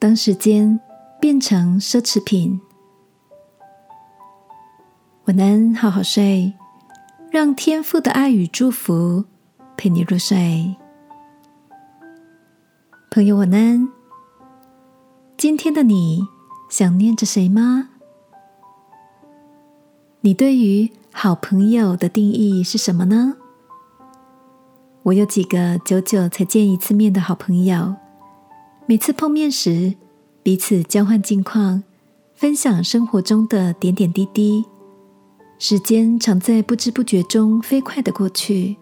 当时间变成奢侈品。晚安，好好睡，让天父的爱与祝福陪你入睡。朋友，晚安。今天的你想念着谁吗？你对于好朋友的定义是什么呢？我有几个久久才见一次面的好朋友，每次碰面时，彼此交换近况，分享生活中的点点滴滴，时间常在不知不觉中飞快的过去。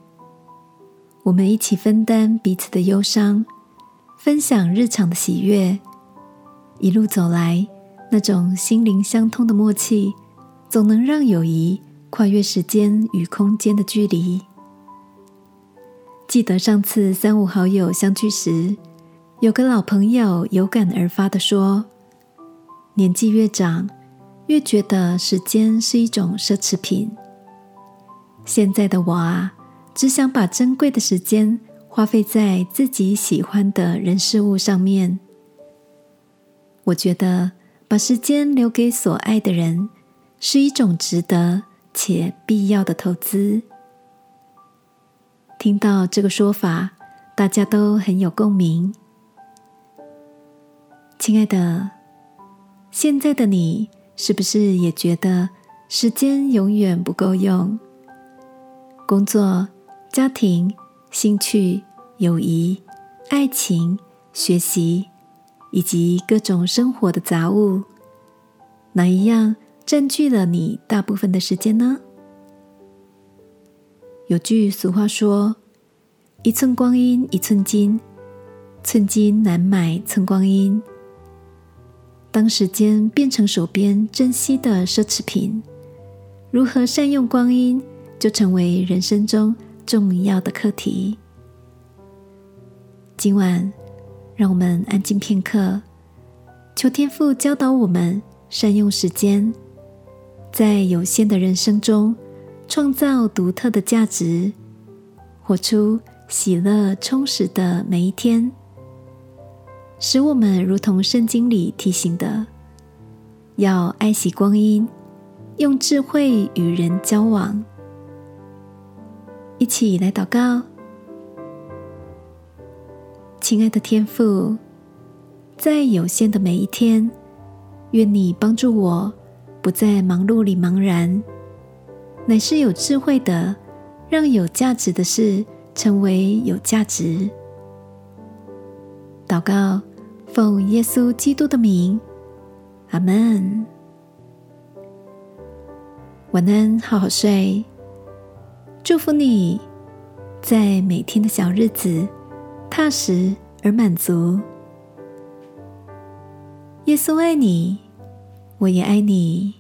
我们一起分担彼此的忧伤，分享日常的喜悦，一路走来，那种心灵相通的默契，总能让友谊跨越时间与空间的距离。记得上次三五好友相聚时，有个老朋友有感而发的说：“年纪越长，越觉得时间是一种奢侈品。现在的我啊，只想把珍贵的时间花费在自己喜欢的人事物上面。我觉得把时间留给所爱的人，是一种值得且必要的投资。”听到这个说法，大家都很有共鸣。亲爱的，现在的你是不是也觉得时间永远不够用？工作、家庭、兴趣、友谊、爱情、学习，以及各种生活的杂物，哪一样占据了你大部分的时间呢？有句俗话说：“一寸光阴一寸金，寸金难买寸光阴。”当时间变成手边珍惜的奢侈品，如何善用光阴，就成为人生中重要的课题。今晚，让我们安静片刻，求天父教导我们善用时间，在有限的人生中。创造独特的价值，活出喜乐充实的每一天，使我们如同圣经里提醒的，要爱惜光阴，用智慧与人交往。一起来祷告，亲爱的天父，在有限的每一天，愿你帮助我，不在忙碌里茫然。乃是有智慧的，让有价值的事成为有价值。祷告，奉耶稣基督的名，阿门。晚安，好好睡。祝福你在每天的小日子踏实而满足。耶稣爱你，我也爱你。